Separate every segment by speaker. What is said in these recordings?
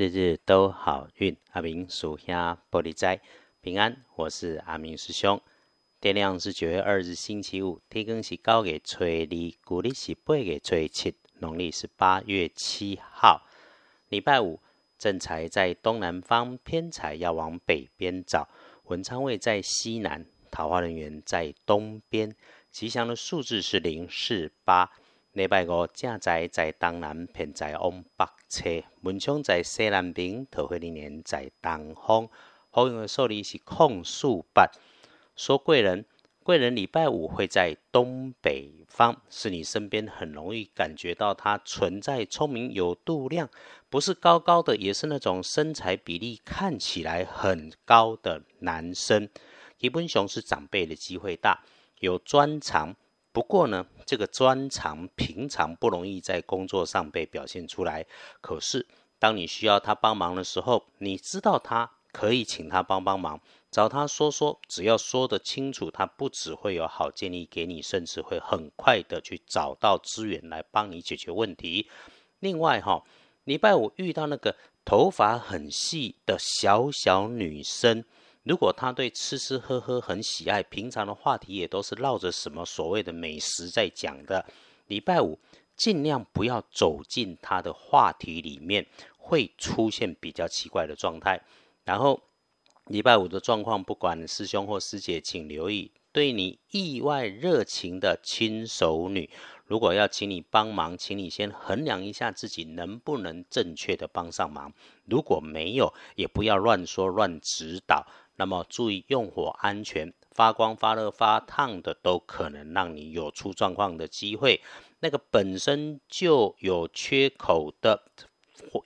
Speaker 1: 日日都好运，阿明属下玻璃斋平安。我是阿明师兄。天亮是九月二日星期五，天更是高月初二，古历是八月初七，农历是八月七号，礼拜五。正财在东南方，偏财要往北边找。文昌位在西南，桃花人员在东边。吉祥的数字是零四八。礼拜五正在在东南，偏在往北侧，门窗在西南边，桃花人员在东方。好用的数字是空数八。说贵人，贵人礼拜五会在东北方，是你身边很容易感觉到他存在，聪明有度量，不是高高的，也是那种身材比例看起来很高的男生。基本上是长辈的机会大，有专长。不过呢，这个专长平常不容易在工作上被表现出来。可是，当你需要他帮忙的时候，你知道他可以请他帮帮忙，找他说说，只要说得清楚，他不只会有好建议给你，甚至会很快的去找到资源来帮你解决问题。另外哈，礼拜五遇到那个头发很细的小小女生。如果他对吃吃喝喝很喜爱，平常的话题也都是绕着什么所谓的美食在讲的。礼拜五尽量不要走进他的话题里面，会出现比较奇怪的状态。然后礼拜五的状况，不管师兄或师姐，请留意，对你意外热情的亲手女，如果要请你帮忙，请你先衡量一下自己能不能正确的帮上忙。如果没有，也不要乱说乱指导。那么注意用火安全，发光、发热、发烫的都可能让你有出状况的机会。那个本身就有缺口的，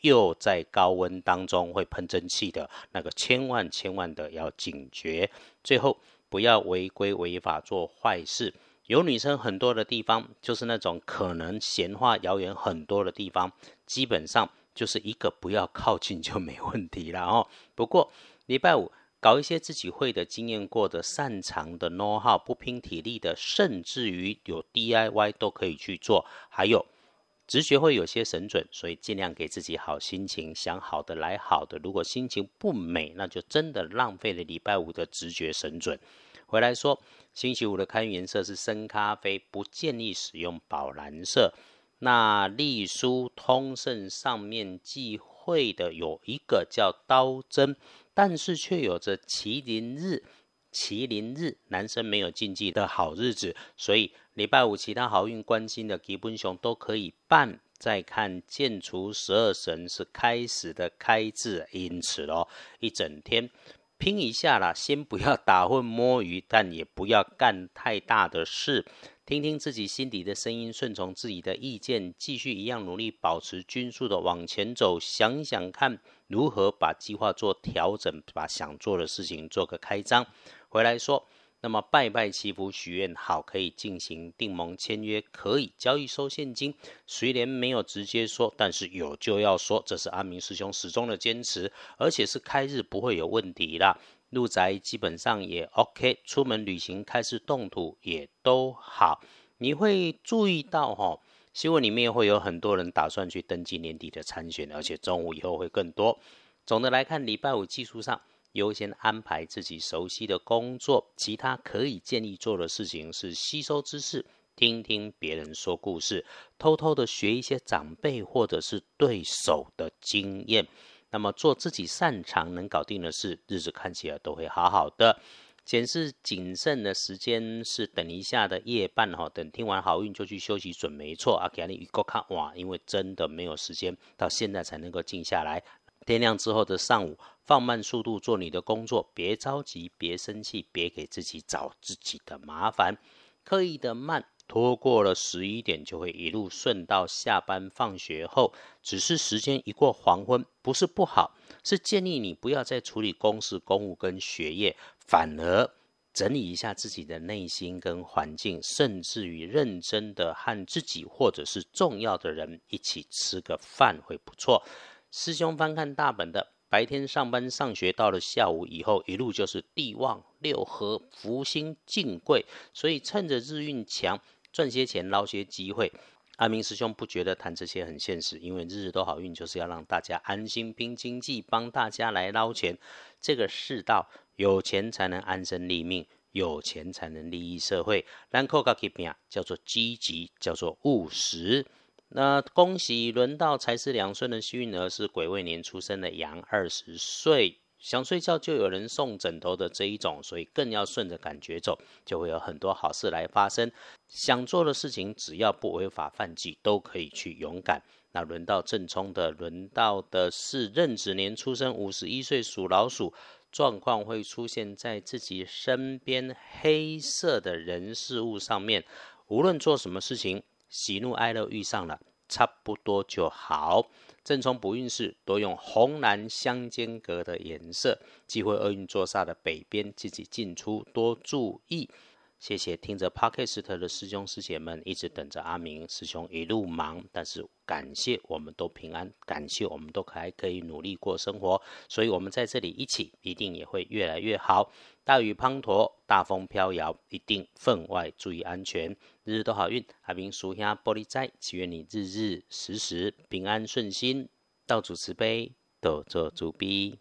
Speaker 1: 又在高温当中会喷蒸汽的那个，千万千万的要警觉。最后不要违规违法做坏事。有女生很多的地方，就是那种可能闲话谣言很多的地方，基本上就是一个不要靠近就没问题了哦。不过礼拜五。搞一些自己会的、经验过的、擅长的 know how，不拼体力的，甚至于有 DIY 都可以去做。还有直觉会有些神准，所以尽量给自己好心情，想好的来好的。如果心情不美，那就真的浪费了礼拜五的直觉神准。回来说，星期五的开运颜色是深咖啡，不建议使用宝蓝色。那隶书通胜上面忌讳会的有一个叫刀针。但是却有着麒麟日，麒麟日男生没有禁忌的好日子，所以礼拜五其他好运关心的吉本熊都可以办。再看建除十二神是开始的开字，因此咯，一整天听一下啦，先不要打混摸鱼，但也不要干太大的事。听听自己心底的声音，顺从自己的意见，继续一样努力，保持均速的往前走。想想看，如何把计划做调整，把想做的事情做个开张。回来说，那么拜拜祈福许愿好，可以进行订盟签约，可以交易收现金。虽然没有直接说，但是有就要说，这是阿明师兄始终的坚持，而且是开日不会有问题啦。入宅基本上也 OK，出门旅行开始动土也都好。你会注意到哈，新闻里面会有很多人打算去登记年底的参选，而且中午以后会更多。总的来看，礼拜五技术上优先安排自己熟悉的工作，其他可以建议做的事情是吸收知识，听听别人说故事，偷偷的学一些长辈或者是对手的经验。那么做自己擅长能搞定的事，日子看起来都会好好的。显示谨慎的时间是等一下的夜半哈，等听完好运就去休息准没错啊。给你预告看哇，因为真的没有时间，到现在才能够静下来。天亮之后的上午，放慢速度做你的工作，别着急，别生气，别给自己找自己的麻烦，刻意的慢。拖过了十一点，就会一路顺到下班放学后。只是时间一过黄昏，不是不好，是建议你不要再处理公事、公务跟学业，反而整理一下自己的内心跟环境，甚至于认真的和自己或者是重要的人一起吃个饭会不错。师兄翻看大本的。白天上班上学，到了下午以后，一路就是地旺六合福星进贵，所以趁着日运强，赚些钱捞些机会。阿明师兄不觉得谈这些很现实，因为日日都好运就是要让大家安心拼经济，帮大家来捞钱。这个世道，有钱才能安身立命，有钱才能利益社会。兰蔻噶 keep 叫做积极，叫做务实。那恭喜轮到财势两顺的幸运儿是癸未年出生的羊，二十岁。想睡觉就有人送枕头的这一种，所以更要顺着感觉走，就会有很多好事来发生。想做的事情，只要不违法犯纪，都可以去勇敢。那轮到正冲的，轮到的是壬子年出生，五十一岁属老鼠，状况会出现在自己身边黑色的人事物上面。无论做什么事情，喜怒哀乐遇上了，差不多就好。正冲不运势，多用红蓝相间隔的颜色。忌讳厄运坐煞的北边，自己进出多注意。谢谢听着 Podcast 的师兄师姐们，一直等着阿明师兄一路忙，但是感谢我们都平安，感谢我们都还可以努力过生活，所以我们在这里一起，一定也会越来越好。大雨滂沱，大风飘摇，一定分外注意安全。日日都好运，阿明属下玻璃斋，祈愿你日日时时平安顺心，道主慈悲，多做主逼。